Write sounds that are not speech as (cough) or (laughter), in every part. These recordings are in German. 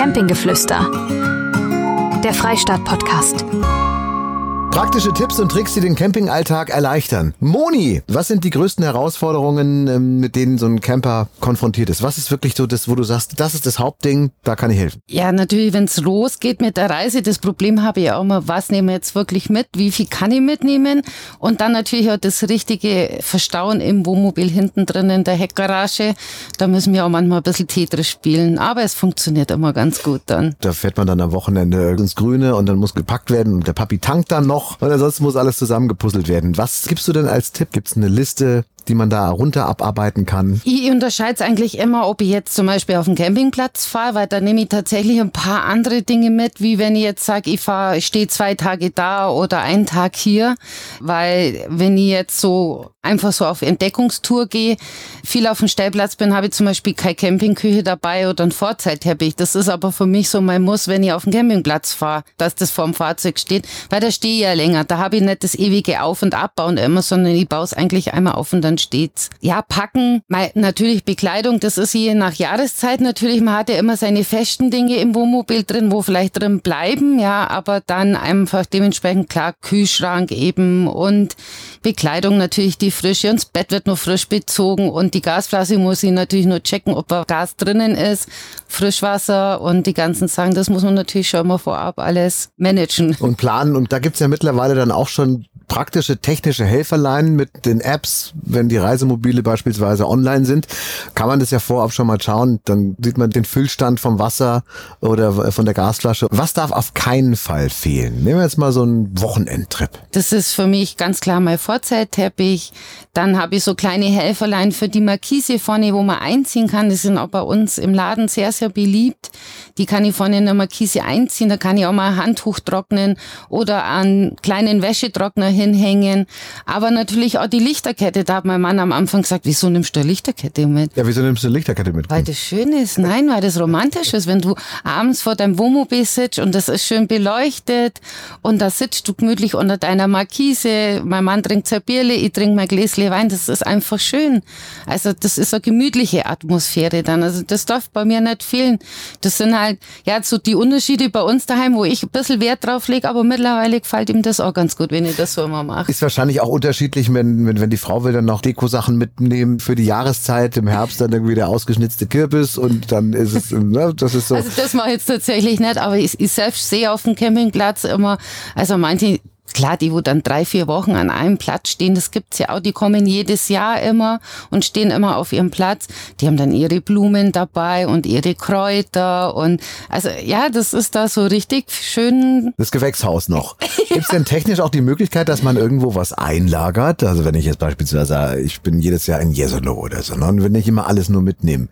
Campinggeflüster. Der Freistaat-Podcast. Praktische Tipps und Tricks, die den Campingalltag erleichtern. Moni, was sind die größten Herausforderungen, ähm, mit denen so ein Camper konfrontiert ist? Was ist wirklich so das, wo du sagst, das ist das Hauptding, da kann ich helfen? Ja, natürlich, wenn es losgeht mit der Reise, das Problem habe ich auch immer, was nehmen wir jetzt wirklich mit, wie viel kann ich mitnehmen? Und dann natürlich auch das richtige Verstauen im Wohnmobil hinten drin in der Heckgarage. Da müssen wir auch manchmal ein bisschen Tetris spielen, aber es funktioniert immer ganz gut dann. Da fährt man dann am Wochenende ins Grüne und dann muss gepackt werden und der Papi tankt dann noch und ansonsten muss alles zusammengepuzzelt werden. Was gibst du denn als Tipp? Gibt es eine Liste, die man da runter abarbeiten kann? Ich unterscheide es eigentlich immer, ob ich jetzt zum Beispiel auf den Campingplatz fahre, weil da nehme ich tatsächlich ein paar andere Dinge mit, wie wenn ich jetzt sage, ich fahre, ich stehe zwei Tage da oder einen Tag hier, weil wenn ich jetzt so einfach so auf Entdeckungstour gehe, viel auf dem Stellplatz bin, habe ich zum Beispiel keine Campingküche dabei oder einen Vorzeitteppich. Das ist aber für mich so mein Muss, wenn ich auf den Campingplatz fahre, dass das vorm Fahrzeug steht, weil da stehe ich ja länger. Da habe ich nicht das ewige Auf- und Abbauen immer, sondern ich baue es eigentlich einmal auf und dann steht's. Ja, packen, natürlich Bekleidung, das ist je nach Jahreszeit natürlich. Man hat ja immer seine festen Dinge im Wohnmobil drin, wo vielleicht drin bleiben, ja, aber dann einfach dementsprechend klar Kühlschrank eben und Bekleidung natürlich die frische und das Bett wird noch frisch bezogen und die Gasflasche muss ich natürlich nur checken, ob da Gas drinnen ist, Frischwasser und die ganzen Sachen, das muss man natürlich schon mal vorab alles managen. Und planen und da gibt's ja mittlerweile dann auch schon praktische technische Helferlein mit den Apps, wenn die Reisemobile beispielsweise online sind, kann man das ja vorab schon mal schauen. Dann sieht man den Füllstand vom Wasser oder von der Gasflasche. Was darf auf keinen Fall fehlen? Nehmen wir jetzt mal so einen Wochenendtrip. Das ist für mich ganz klar mein Vorzeitteppich. Dann habe ich so kleine Helferlein für die Markise vorne, wo man einziehen kann. Die sind auch bei uns im Laden sehr, sehr beliebt. Die kann ich vorne in der Markise einziehen. Da kann ich auch mal ein Handtuch trocknen oder einen kleinen Wäschetrockner hinhängen. Aber natürlich auch die Lichterkette. Da hat mein Mann am Anfang gesagt, wieso nimmst du eine Lichterkette mit? Ja, wieso nimmst du eine Lichterkette mit? Weil das schön ist. Nein, weil das romantisch ist. Wenn du abends vor deinem Wohnmobil sitzt und das ist schön beleuchtet und da sitzt du gemütlich unter deiner Markise. Mein Mann trinkt sein Bierle, ich trinke mein Gläschen Wein. Das ist einfach schön. Also das ist eine gemütliche Atmosphäre dann. Also das darf bei mir nicht fehlen. Das sind halt, ja, so die Unterschiede bei uns daheim, wo ich ein bisschen Wert drauf lege, aber mittlerweile gefällt ihm das auch ganz gut, wenn ich das so immer mache. Ist wahrscheinlich auch unterschiedlich, wenn, wenn, wenn die Frau will dann noch Dekosachen mitnehmen für die Jahreszeit, im Herbst dann irgendwie der ausgeschnitzte Kürbis und dann ist es, ne, das ist so. Also das mache ich jetzt tatsächlich nicht, aber ich, ich selbst sehe auf dem Campingplatz immer, also manche Klar, die, wo dann drei, vier Wochen an einem Platz stehen, das gibt's ja auch, die kommen jedes Jahr immer und stehen immer auf ihrem Platz. Die haben dann ihre Blumen dabei und ihre Kräuter und also ja, das ist da so richtig schön. Das Gewächshaus noch. (laughs) Gibt's denn technisch auch die Möglichkeit, dass man irgendwo was einlagert? Also wenn ich jetzt beispielsweise, ich bin jedes Jahr in Jesolo oder so, ne? und wenn ich immer alles nur mitnehme.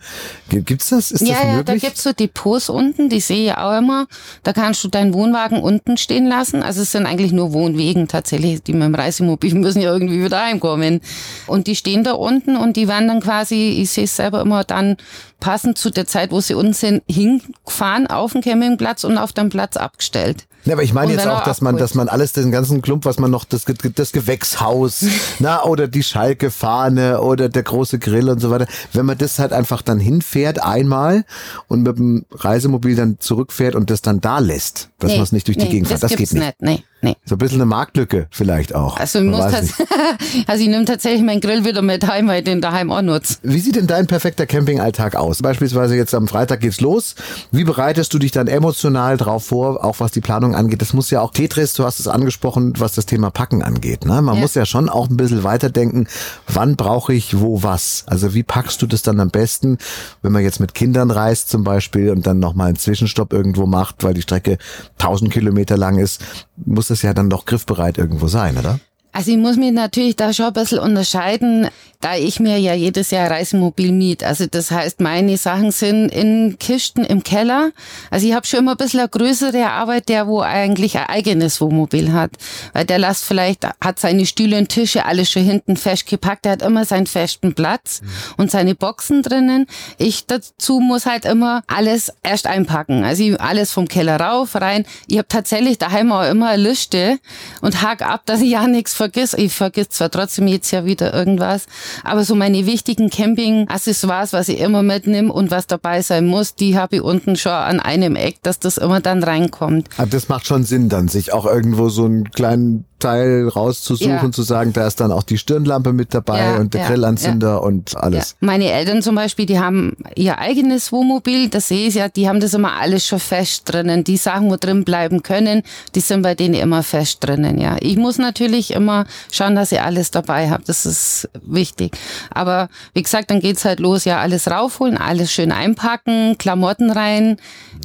Gibt's das? Ist ja, das ja, möglich? da gibt's so Depots unten, die sehe ich auch immer. Da kannst du deinen Wohnwagen unten stehen lassen. Also es sind eigentlich nur Wohnwagen. Wegen tatsächlich, die mit dem Reisemobil (laughs) müssen ja irgendwie wieder heimkommen. Und die stehen da unten und die werden dann quasi, ich sehe es selber immer dann passend zu der Zeit, wo sie unten sind, hingefahren auf den Campingplatz und auf den Platz abgestellt. Ja, aber ich meine Und jetzt auch, dass man, dass man alles, den ganzen Klump, was man noch, das, das Gewächshaus, (laughs) na, oder die Schalke-Fahne oder der große Grill und so weiter, wenn man das halt einfach dann hinfährt einmal und mit dem Reisemobil dann zurückfährt und das dann da lässt, dass man es nicht durch die nee, Gegend fährt, das gibt's geht nicht. Nee, nee. So ein bisschen eine Marktlücke vielleicht auch. Also ich, muss (laughs) also ich nehme tatsächlich meinen Grill wieder mit heim, weil ich den daheim auch nutze. Wie sieht denn dein perfekter Campingalltag aus? Beispielsweise jetzt am Freitag geht's los. Wie bereitest du dich dann emotional drauf vor, auch was die Planung angeht? Das muss ja auch Tetris, du hast es angesprochen, was das Thema Packen angeht. Ne? Man Ja. muss ja schon auch ein bisschen weiterdenken, wann brauche ich wo was? Also wie packst du das dann am besten, wenn man jetzt mit Kindern reist zum Beispiel und dann nochmal einen Zwischenstopp irgendwo macht, weil die Strecke 1000 Kilometer lang ist, muss das ja dann doch griffbereit irgendwo sein, oder? Also ich muss mich natürlich da schon ein bisschen unterscheiden, da ich mir ja jedes Jahr ein Reisemobil miet. Also das heißt, meine Sachen sind in Kisten im Keller. Also ich habe schon immer ein bisschen eine größere Arbeit, der wo eigentlich ein eigenes Wohnmobil hat. Weil der lässt vielleicht, hat seine Stühle und Tische alles schon hinten festgepackt. Der hat immer seinen festen Platz und seine Boxen drinnen. Ich dazu muss halt immer alles erst einpacken. Also ich, alles vom Keller rauf, rein. Ich habe tatsächlich daheim auch immer eine Liste und hake ab, dass ich ja nichts vergiss. Ich vergiss zwar trotzdem jetzt ja wieder irgendwas, aber so meine wichtigen Camping-Accessoires, was ich immer mitnehme und was dabei sein muss, die habe ich unten schon an einem Eck, dass das immer dann reinkommt. Aber das macht schon Sinn dann, sich auch irgendwo so einen kleinen Teil rauszusuchen, ja. zu sagen, da ist dann auch die Stirnlampe mit dabei ja, und der ja, Grillanzünder und alles. Meine Eltern zum Beispiel, die haben ihr eigenes Wohnmobil, das sehe ich ja, die haben das immer alles schon fest drinnen. Die Sachen, wo drin bleiben können, die sind bei denen immer fest drinnen, ja. Ich muss natürlich immer schauen, dass ich alles dabei habe. Das ist wichtig. Aber wie gesagt, dann geht's halt los, ja, alles raufholen, alles schön einpacken, Klamotten rein,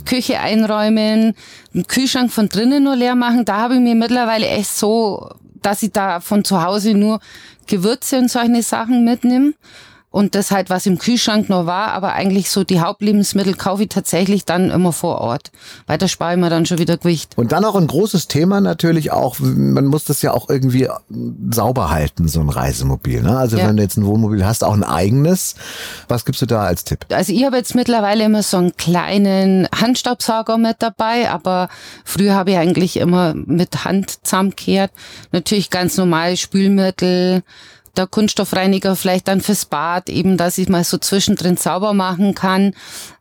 Küche einräumen, einen Kühlschrank von drinnen nur leer machen. Da habe ich mir mittlerweile echt so, dass ich da von zu Hause nur Gewürze und solche Sachen mitnehme und das halt, was im Kühlschrank noch war, aber eigentlich so die Hauptlebensmittel kaufe ich tatsächlich dann immer vor Ort, weil da spare ich mir dann schon wieder Gewicht. Und dann auch ein großes Thema natürlich auch, man muss das ja auch irgendwie sauber halten, so ein Reisemobil. Ne? Also ja. wenn du jetzt ein Wohnmobil hast, auch ein eigenes, was gibst du da als Tipp? Also ich habe jetzt mittlerweile immer so einen kleinen Handstaubsauger mit dabei, aber früher habe ich eigentlich immer mit Hand zusammengekehrt. Natürlich ganz normal Spülmittel, der Kunststoffreiniger vielleicht dann fürs Bad, eben, dass ich mal so zwischendrin sauber machen kann.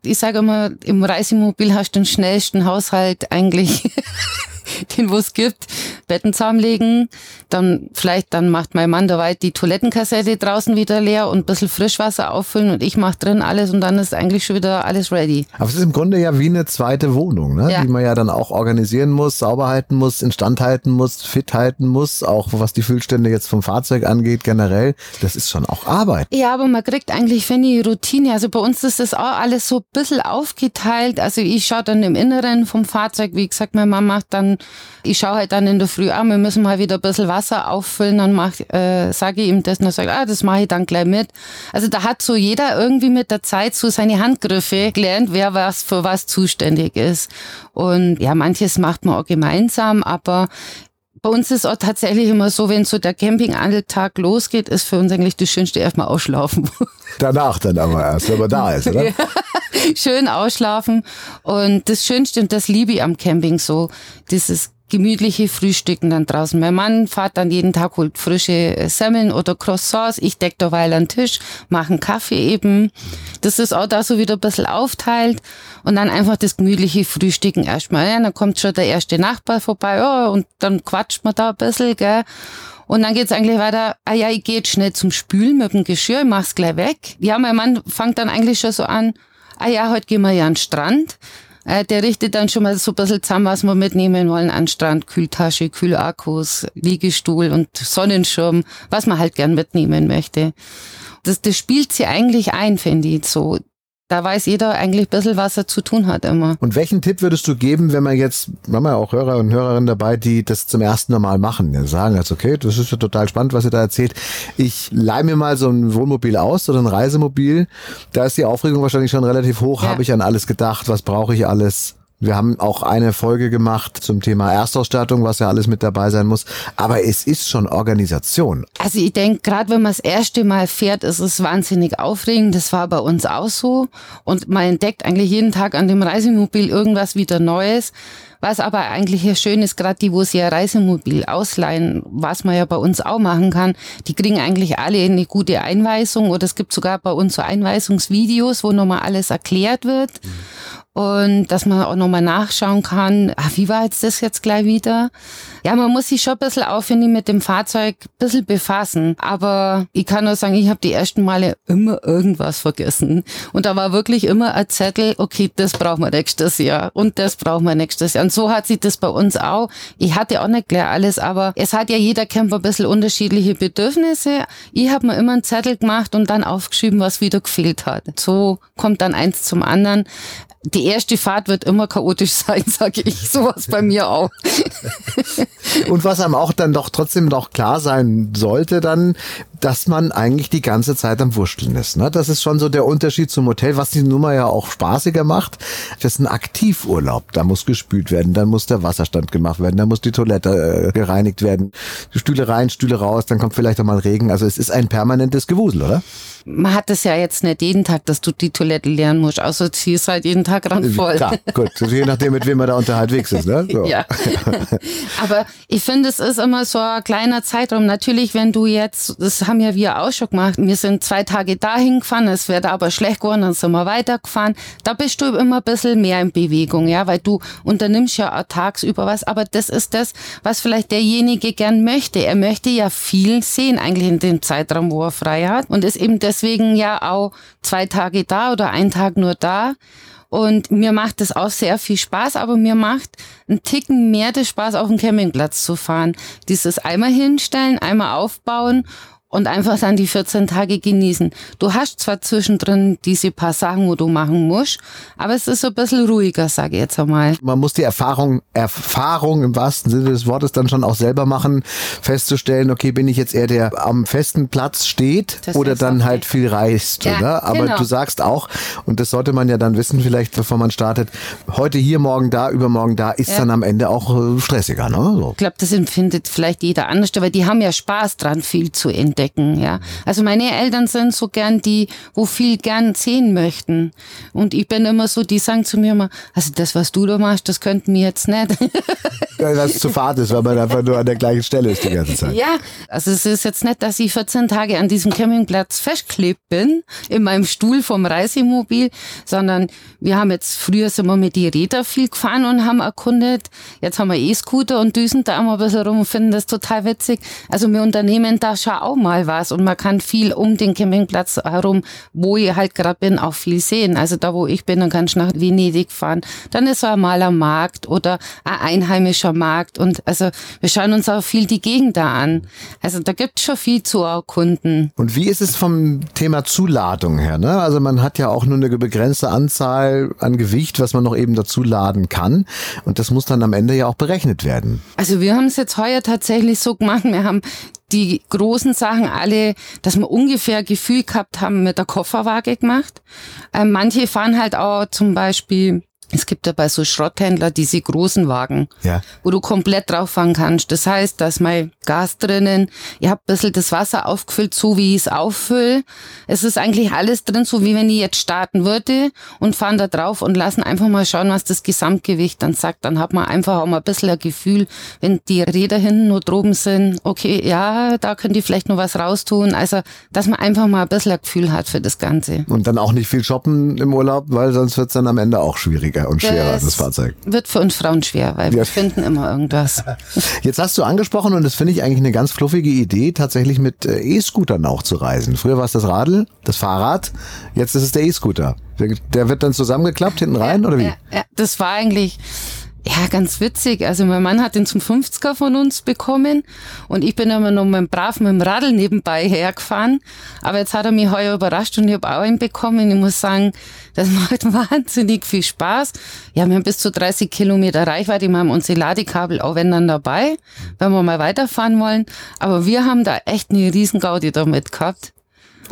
Ich sage immer, im Reisemobil hast du den schnellsten Haushalt eigentlich (laughs) (laughs) den wo es gibt, Betten zusammenlegen, dann vielleicht dann macht mein Mann dabei die Toilettenkassette draußen wieder leer und ein bisschen Frischwasser auffüllen und ich mache drin alles und dann ist eigentlich schon wieder alles ready. Aber es ist im Grunde ja wie eine zweite Wohnung, ne? Ja. die man ja dann auch organisieren muss, sauber halten muss, instand halten muss, fit halten muss, auch was die Füllstände jetzt vom Fahrzeug angeht generell. Das ist schon auch Arbeit. Ja, aber man kriegt eigentlich, finde ich, Routine. Also bei uns ist das auch alles so ein bisschen aufgeteilt. Also ich schaue dann im Inneren vom Fahrzeug, wie gesagt, meine Mama macht dann ich schaue halt dann in der Früh, ah, wir müssen mal wieder ein bisschen Wasser auffüllen, dann mach, äh, sage ich ihm das und er sagt, ah, das mache ich dann gleich mit. Also da hat so jeder irgendwie mit der Zeit so seine Handgriffe gelernt, wer was für was zuständig ist. Und ja, manches macht man auch gemeinsam, aber bei uns ist auch tatsächlich immer so, wenn so der Campingalltag losgeht, ist für uns eigentlich das Schönste erstmal ausschlafen. Danach dann aber erst, wenn man da (laughs) ist, oder? Ja. (laughs) Schön ausschlafen. Und das Schönste, und das liebe ich am Camping so, dieses gemütliche Frühstücken dann draußen. Mein Mann fährt dann jeden Tag, holt frische Semmeln oder Croissants. Ich deck da weil einen Tisch, mache einen Kaffee eben. Das ist auch da so wieder ein bisschen aufteilt. Und dann einfach das gemütliche Frühstücken erstmal. Ja, dann kommt schon der erste Nachbar vorbei, ja, und dann quatscht man da ein bisschen, gell. Und dann geht's eigentlich weiter, ah ja, ich gehe jetzt schnell zum Spülen mit dem Geschirr, ich mach's gleich weg. Ja, mein Mann fängt dann eigentlich schon so an, ah ja, heute gehen wir ja an den Strand. Äh, der richtet dann schon mal so ein bisschen zusammen, was wir mitnehmen wollen an Strand. Kühltasche, Kühlakkus, Liegestuhl und Sonnenschirm, was man halt gern mitnehmen möchte. Das, das spielt sie eigentlich ein, finde ich, so da weiß jeder eigentlich ein bisschen, was er zu tun hat immer. Und welchen Tipp würdest du geben, wenn man jetzt, wir haben ja auch Hörer und Hörerinnen dabei, die das zum ersten Mal machen, die sagen jetzt, okay, das ist ja total spannend, was ihr da erzählt. Ich leih mir mal so ein Wohnmobil aus oder ein Reisemobil. Da ist die Aufregung wahrscheinlich schon relativ hoch. Ja. Habe ich an alles gedacht? Was brauche ich alles? Wir haben auch eine Folge gemacht zum Thema Erstausstattung, was ja alles mit dabei sein muss. Aber es ist schon Organisation. Also ich denke, gerade wenn man das erste Mal fährt, ist es wahnsinnig aufregend. Das war bei uns auch so. Und man entdeckt eigentlich jeden Tag an dem Reisemobil irgendwas wieder Neues. Was aber eigentlich hier schön ist, gerade die, wo sie ein Reisemobil ausleihen, was man ja bei uns auch machen kann, die kriegen eigentlich alle eine gute Einweisung oder es gibt sogar bei uns so Einweisungsvideos, wo nochmal alles erklärt wird. Mhm und dass man auch nochmal nachschauen kann, ach, wie war jetzt das jetzt gleich wieder? Ja, man muss sich schon ein bisschen aufwendig mit dem Fahrzeug ein bisschen befassen. Aber ich kann nur sagen, ich habe die ersten Male immer irgendwas vergessen. Und da war wirklich immer ein Zettel, okay, das brauchen wir nächstes Jahr und das brauchen wir nächstes Jahr. Und so hat sich das bei uns auch. Ich hatte auch nicht gleich alles, aber es hat ja jeder Camper ein bisschen unterschiedliche Bedürfnisse. Ich habe mir immer einen Zettel gemacht und dann aufgeschrieben, was wieder gefehlt hat. So kommt dann eins zum anderen die erste Fahrt wird immer chaotisch (laughs) sein, sage ich. Sowas bei mir auch. Und was einem auch dann doch trotzdem noch klar sein sollte, dann dass man eigentlich die ganze Zeit am Wurschteln ist. Ne? Das ist schon so der Unterschied zum Hotel, was die Nummer ja auch spaßiger macht. Das ist ein Aktivurlaub. Da muss gespült werden, dann muss der Wasserstand gemacht werden, dann muss die Toilette äh, gereinigt werden. Stühle rein, Stühle raus, dann kommt vielleicht auch mal Regen. Also es ist ein permanentes Gewusel, oder? Man hat es ja jetzt nicht jeden Tag, dass du die Toilette leeren musst, außer sie ist halt jeden Tag randvoll. Klar, gut. Je nachdem, mit wem man da unterhalts ist. Ne? So. Ja. (laughs) Aber ich finde, es ist immer so ein kleiner Zeitraum. Natürlich, wenn du jetzt, das haben ja wir auch schon gemacht, wir sind zwei Tage dahin gefahren, es wird aber schlecht geworden, dann sind wir weitergefahren. Da bist du immer ein bisschen mehr in Bewegung, ja, weil du unternimmst ja auch tagsüber was. Aber das ist das, was vielleicht derjenige gern möchte. Er möchte ja viel sehen, eigentlich in dem Zeitraum, wo er frei hat. Und ist eben deswegen ja auch zwei Tage da oder ein Tag nur da. Und mir macht das auch sehr viel Spaß, aber mir macht ein Ticken mehr der Spaß, auf dem Campingplatz zu fahren. Dieses einmal hinstellen, einmal aufbauen und einfach dann die 14 Tage genießen. Du hast zwar zwischendrin diese paar Sachen, wo du machen musst, aber es ist so ein bisschen ruhiger, sage ich jetzt einmal. Man muss die Erfahrung, Erfahrung im wahrsten Sinne des Wortes dann schon auch selber machen, festzustellen, okay, bin ich jetzt eher der am festen Platz steht das oder dann okay. halt viel reist, ja, oder? Aber genau. du sagst auch, und das sollte man ja dann wissen, vielleicht bevor man startet, heute hier, morgen da, übermorgen da, ist ja. dann am Ende auch äh, stressiger, ne? So. Ich glaube, das empfindet vielleicht jeder anders, weil die haben ja Spaß dran, viel zu entdecken entdecken, ja. Also meine Eltern sind so gern die, wo viel gern sehen möchten. Und ich bin immer so, die sagen zu mir immer, also das, was du da machst, das könnten wir jetzt nicht. (laughs) Ja, was zu fad ist, weil man einfach nur an der gleichen Stelle ist die ganze Zeit. Ja, also es ist jetzt nicht, dass ich 14 Tage an diesem Campingplatz festgeklebt bin, in meinem Stuhl vom Reisemobil, sondern wir haben jetzt, früher sind wir mit die Räder viel gefahren und haben erkundet. Jetzt haben wir E-Scooter und düsen da immer ein bisschen rum und finden das total witzig. Also wir unternehmen da schon auch mal mal was und man kann viel um den Campingplatz herum, wo ich halt gerade bin, auch viel sehen. Also da, wo ich bin, dann kann ich nach Venedig fahren. Dann ist so ein maler Markt oder ein einheimischer Markt und also wir schauen uns auch viel die Gegend da an. Also da gibt es schon viel zu erkunden. Und wie ist es vom Thema Zuladung her? Ne? Also man hat ja auch nur eine begrenzte Anzahl an Gewicht, was man noch eben dazu laden kann und das muss dann am Ende ja auch berechnet werden. Also wir haben es jetzt heuer tatsächlich so gemacht, wir haben die großen Sachen alle, dass wir ungefähr Gefühl gehabt haben, mit der Kofferwaage gemacht. Ähm, manche fahren halt auch zum Beispiel es gibt ja bei so Schrotthändler diese großen Wagen, ja. wo du komplett drauf fahren kannst. Das heißt, da ist mein Gas drinnen. Ihr habt ein bisschen das Wasser aufgefüllt, so wie ich es auffülle. Es ist eigentlich alles drin, so wie wenn ich jetzt starten würde und fahren da drauf und lassen einfach mal schauen, was das Gesamtgewicht dann sagt. Dann hat man einfach auch mal ein bisschen ein Gefühl, wenn die Räder hinten nur droben sind, okay, ja, da könnt ihr vielleicht noch was raustun. Also, dass man einfach mal ein bisschen ein Gefühl hat für das Ganze. Und dann auch nicht viel shoppen im Urlaub, weil sonst wird es dann am Ende auch schwieriger schwieriger und schwerer, das, das Fahrzeug. Wird für uns Frauen schwer, weil ja. wir finden immer irgendwas. (laughs) Jetzt hast du angesprochen, und das finde ich eigentlich eine ganz fluffige Idee, tatsächlich mit äh, E-Scootern auch zu reisen. Früher war es das Radl, das Fahrrad, jetzt ist es der E-Scooter. Der, wird dann zusammengeklappt hinten rein, ja, oder wie? Ja, ja, das war eigentlich ja, ganz witzig. Also mein Mann hat den zum 50er von uns bekommen und ich bin immer noch mit brav mit dem Radl nebenbei hergefahren. Aber jetzt hat er mich heuer überrascht und ich habe auch einen bekommen. Ich muss sagen, das (laughs) macht wahnsinnig viel Spaß. Ja, wir haben bis zu 30 Kilometer Reichweite. Wir haben unsere Ladekabel auch wenn dann dabei, wenn wir mal weiterfahren wollen. Aber wir haben da echt eine riesen Gaudi damit gehabt.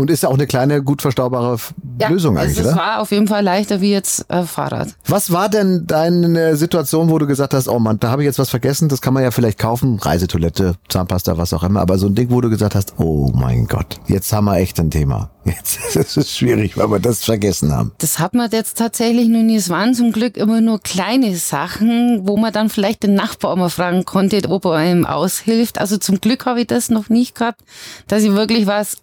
Und ist ja auch eine kleine, gut verstaubare ja, Lösung eigentlich, es, oder? Es war auf jeden Fall leichter wie jetzt äh, Fahrrad. Was war denn deine Situation, wo du gesagt hast, oh Mann, da habe ich jetzt was vergessen, das kann man ja vielleicht kaufen, Reisetoilette, Zahnpasta, was auch immer, aber so ein Ding, wo du gesagt hast, oh mein Gott, jetzt haben wir echt ein Thema. (laughs) Jetzt ist es schwierig, weil wir das vergessen haben. Das hat man jetzt tatsächlich noch nie. Es waren zum Glück immer nur kleine Sachen, wo man dann vielleicht den Nachbar mal fragen konnte, ob er einem aushilft. Also zum Glück habe ich das noch nicht gehabt, dass ich wirklich was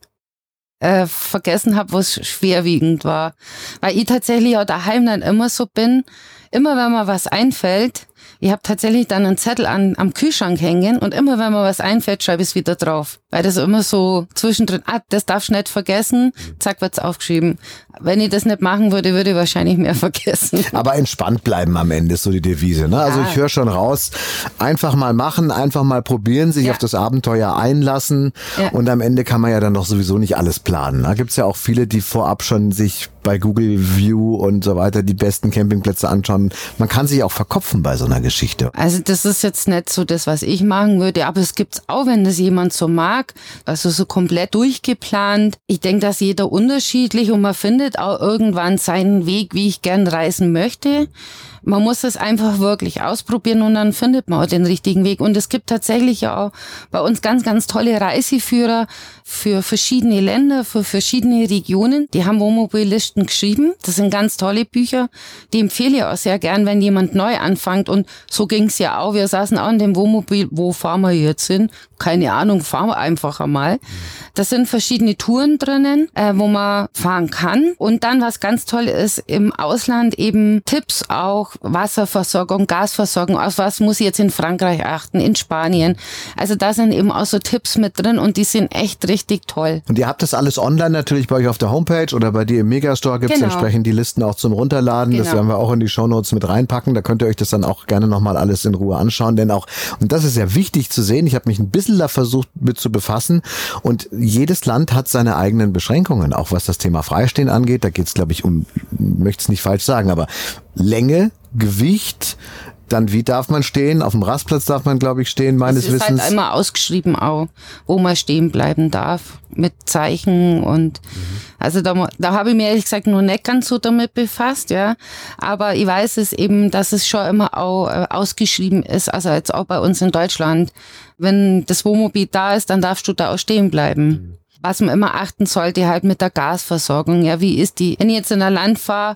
äh, vergessen habe, was schwerwiegend war. Weil ich tatsächlich auch daheim dann immer so bin, immer wenn mir was einfällt, ich habe tatsächlich dann einen Zettel an, am Kühlschrank hängen und immer wenn mir was einfällt, schreibe ich es wieder drauf. Weil das immer so zwischendrin, ah, das darfst du nicht vergessen, zack, wird's aufgeschrieben. Wenn ich das nicht machen würde, würde ich wahrscheinlich mehr (laughs) vergessen. Aber entspannt bleiben am Ende ist so die Devise. Ne? Also ja. ich höre schon raus, einfach mal machen, einfach mal probieren, sich ja. auf das Abenteuer einlassen ja. und am Ende kann man ja dann doch sowieso nicht alles planen. Da gibt's ja auch viele, die vorab schon sich bei Google View und so weiter die besten Campingplätze anschauen. Man kann sich auch verkopfen bei so einer Geschichte. Also das ist jetzt nicht so das, was ich machen würde, aber es gibt's auch, wenn das jemand so mag, also so komplett durchgeplant. Ich denke, dass jeder unterschiedlich und man findet auch irgendwann seinen Weg, wie ich gern reisen möchte. Man muss es einfach wirklich ausprobieren und dann findet man auch den richtigen Weg. Und es gibt tatsächlich auch bei uns ganz, ganz tolle Reiseführer für verschiedene Länder, für verschiedene Regionen. Die haben Wohnmobillisten geschrieben. Das sind ganz tolle Bücher. Die empfehle ich auch sehr gern, wenn jemand neu anfängt. Und so ging es ja auch. Wir saßen auch in dem Wohnmobil. Wo fahren wir jetzt hin? Keine Ahnung, fahren wir einfach einmal. Da sind verschiedene Touren drinnen, äh, wo man fahren kann. Und dann, was ganz toll ist, im Ausland eben Tipps auch, Wasserversorgung, Gasversorgung, auf was muss ich jetzt in Frankreich achten, in Spanien. Also da sind eben auch so Tipps mit drin und die sind echt richtig toll. Und ihr habt das alles online natürlich bei euch auf der Homepage oder bei dir im Megastore gibt es genau. entsprechend die Listen auch zum Runterladen. Genau. Das werden wir auch in die Shownotes mit reinpacken. Da könnt ihr euch das dann auch gerne nochmal alles in Ruhe anschauen. Denn auch, und das ist ja wichtig zu sehen, ich habe mich ein bisschen da versucht mit zu befassen und jedes Land hat seine eigenen Beschränkungen, auch was das Thema Freistehen angeht. Da geht es, glaube ich, um, möchte es nicht falsch sagen, aber Länge, Gewicht, dann wie darf man stehen? Auf dem Rastplatz darf man, glaube ich, stehen, meines Wissens. Es ist halt einmal ausgeschrieben auch, wo man stehen bleiben darf, mit Zeichen und mhm. Also da, da habe ich mir ehrlich gesagt noch nicht ganz so damit befasst, ja. Aber ich weiß es eben, dass es schon immer auch äh, ausgeschrieben ist, also jetzt auch bei uns in Deutschland. Wenn das Wohnmobil da ist, dann darfst du da auch stehen bleiben. Mhm. Was man immer achten sollte, halt mit der Gasversorgung. Ja, wie ist die? Wenn ich jetzt in ein Land fahre,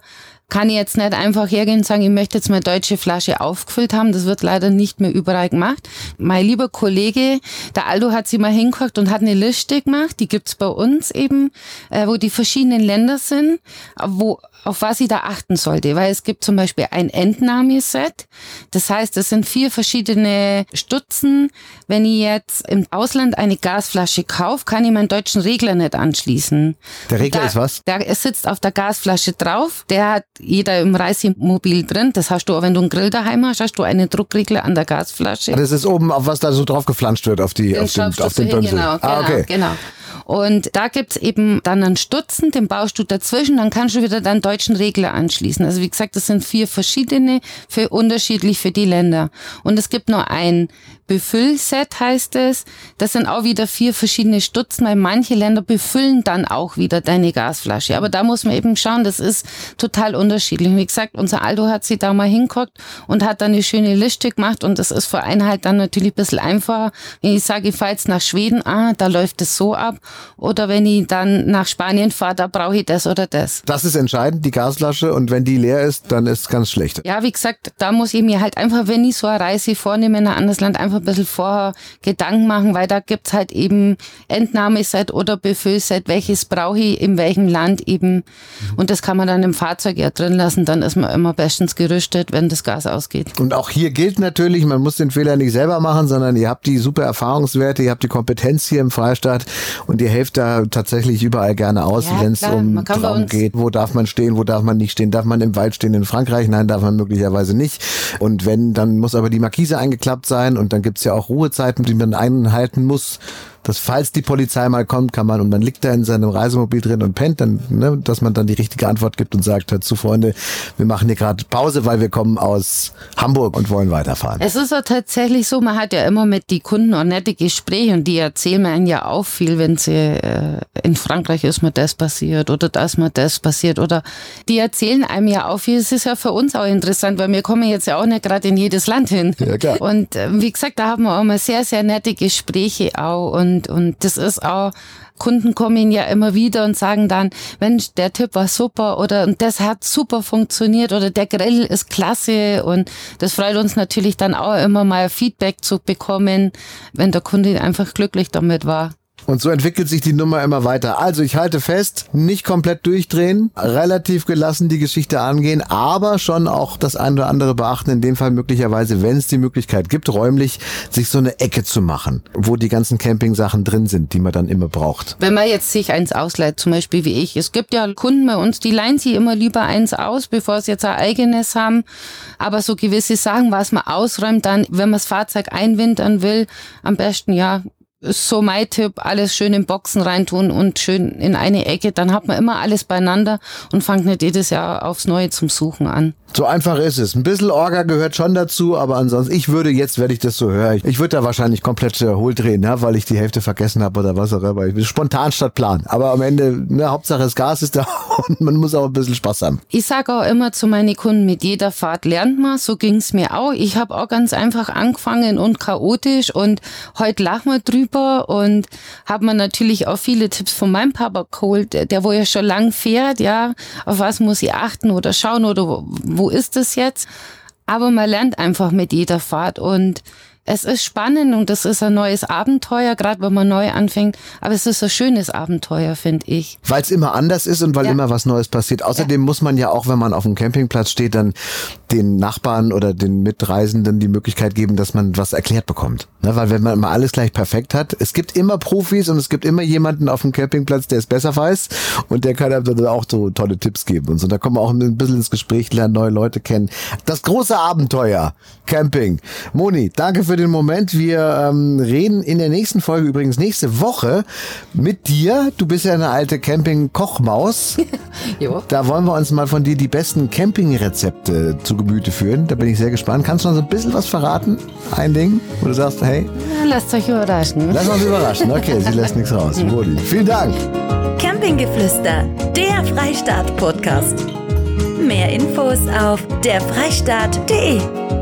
kann ich jetzt nicht einfach hergehen und sagen, ich möchte jetzt meine deutsche Flasche aufgefüllt haben. Das wird leider nicht mehr überall gemacht. Mein lieber Kollege, der Aldo, hat sie mal hingeguckt und hat eine Liste gemacht. Die gibt's bei uns eben, äh, wo die verschiedenen Länder sind, wo auf was ich da achten sollte, weil es gibt zum Beispiel ein Entnahmeset. Das heißt, es sind vier verschiedene Stutzen. Wenn ich jetzt im Ausland eine Gasflasche kaufe, kann ich meinen deutschen Regler nicht anschließen. Der Regler da, ist was? Der sitzt auf der Gasflasche drauf. Der hat jeder im Reisemobil drin. Das hast du auch, wenn du einen Grill daheim hast, hast du einen Druckregler an der Gasflasche. Das ist oben, auf was da so drauf geflanscht wird, auf die, auf den, auf den Bönsel. Genau, ah, okay. genau. genau. Und da gibt's eben dann einen Stutzen, den baust du dazwischen, dann kannst du wieder deinen deutschen Regler anschließen. Also wie gesagt, das sind vier verschiedene, für unterschiedlich für die Länder. Und es gibt noch ein Befüllset heißt es. Das sind auch wieder vier verschiedene Stutzen, weil manche Länder befüllen dann auch wieder deine Gasflasche. Aber da muss man eben schauen, das ist total unterschiedlich. Wie gesagt, unser Aldo hat sich da mal hinguckt und hat dann eine schöne Liste gemacht und das ist für einen halt dann natürlich ein bisschen einfacher. Wenn ich sage, ich fahre jetzt nach Schweden, ah, da läuft es so ab. Oder wenn ich dann nach Spanien fahre, da brauche ich das oder das. Das ist entscheidend, die Gasflasche. Und wenn die leer ist, dann ist es ganz schlecht. Ja, wie gesagt, da muss ich mir halt einfach, wenn ich so eine Reise vornehme in ein anderes Land, einfach ein bisschen vorher Gedanken machen, weil da gibt's halt eben Entnahmeset oder Befüllset, welches brauche ich in welchem Land eben. Und das kann man dann im Fahrzeug ja drin lassen, dann ist man immer bestens gerüstet, wenn das Gas ausgeht. Und auch hier gilt natürlich, man muss den Fehler nicht selber machen, sondern ihr habt die super Erfahrungswerte, ihr habt die Kompetenz hier im Freistaat und ihr helft da tatsächlich überall gerne aus, ja, wenn es um Traum geht. Wo darf man stehen, wo darf man nicht stehen? Darf man im Wald stehen in Frankreich? Nein, darf man möglicherweise nicht. Und wenn, dann muss aber die Markise eingeklappt sein und dann gibt's ja auch Ruhezeiten, die man einhalten muss dass falls die Polizei mal kommt, kann man und man liegt da in seinem Reisemobil drin und pennt, dann, ne, dass man dann die richtige Antwort gibt und sagt, hört zu Freunde, wir machen hier gerade Pause, weil wir kommen aus Hamburg und wollen weiterfahren. Es ist ja tatsächlich so, man hat ja immer mit die Kunden auch nette Gespräche und die erzählen mir ja auch viel, wenn sie äh, in Frankreich ist mir das passiert oder das mir das passiert oder die erzählen einem ja auch viel. Es ist ja für uns auch interessant, weil wir kommen jetzt ja auch nicht gerade in jedes Land hin. Ja, klar. Und äh, wie gesagt, da haben wir auch mal sehr, sehr nette Gespräche auch und und, und das ist auch, Kunden kommen ja immer wieder und sagen dann, Mensch, der Tipp war super oder und das hat super funktioniert oder der Grill ist klasse und das freut uns natürlich dann auch immer mal Feedback zu bekommen, wenn der Kunde einfach glücklich damit war. Und so entwickelt sich die Nummer immer weiter. Also ich halte fest, nicht komplett durchdrehen, relativ gelassen die Geschichte angehen, aber schon auch das eine oder andere beachten. In dem Fall möglicherweise, wenn es die Möglichkeit gibt, räumlich sich so eine Ecke zu machen, wo die ganzen Campingsachen drin sind, die man dann immer braucht. Wenn man jetzt sich eins ausleiht, zum Beispiel wie ich. Es gibt ja Kunden bei uns, die leihen sich immer lieber eins aus, bevor sie jetzt ein eigenes haben. Aber so gewisse Sachen, was man ausräumt, dann, wenn man das Fahrzeug einwintern will, am besten ja so mein Tipp, alles schön in Boxen reintun und schön in eine Ecke. Dann hat man immer alles beieinander und fängt nicht jedes Jahr aufs Neue zum Suchen an. So einfach ist es. Ein bisschen Orga gehört schon dazu, aber ansonsten, ich würde jetzt, wenn ich das so höre, ich, würde da wahrscheinlich komplett äh, hohl drehen, ne, weil ich die Hälfte vergessen habe oder was auch immer. Ich bin spontan statt Plan. Aber am Ende, ne, Hauptsache das Gas ist da (laughs) und man muss auch ein bisschen Spaß haben. Ich sage auch immer zu meinen Kunden, mit jeder Fahrt lernt man. So ging's mir auch. Ich habe auch ganz einfach angefangen und chaotisch und heute lachen wir drüber und habe mir natürlich auch viele Tipps von meinem Papa geholt, der, der wo ja schon lang fährt, ja, auf was muss ich achten oder schauen oder wo, wo ist es jetzt? Aber man lernt einfach mit jeder Fahrt und es ist spannend und es ist ein neues Abenteuer, gerade wenn man neu anfängt. Aber es ist ein schönes Abenteuer, finde ich. Weil es immer anders ist und weil Ja. immer was Neues passiert. Außerdem muss man ja auch, wenn man auf dem Campingplatz steht, dann den Nachbarn oder den Mitreisenden die Möglichkeit geben, dass man was erklärt bekommt. Ne? Weil wenn man immer alles gleich perfekt hat, es gibt immer Profis und es gibt immer jemanden auf dem Campingplatz, der es besser weiß und der kann einem dann auch so tolle Tipps geben und so. Da kommen wir auch ein bisschen ins Gespräch, lernen neue Leute kennen. Das große Abenteuer Camping. Moni, danke für den Moment. Wir ähm, reden in der nächsten Folge übrigens nächste Woche mit dir. Du bist ja eine alte Camping-Kochmaus. (laughs) Da wollen wir uns mal von dir die besten Camping-Rezepte zu Gemüte führen. Da bin ich sehr gespannt. Kannst du so ein bisschen was verraten? Ein Ding, wo du sagst, hey, Lasst euch überraschen. lass uns überraschen. Okay, sie lässt nichts raus. Moni, vielen Dank. Campinggeflüster, der Freistaat-Podcast. Mehr Infos auf derfreistaat.de.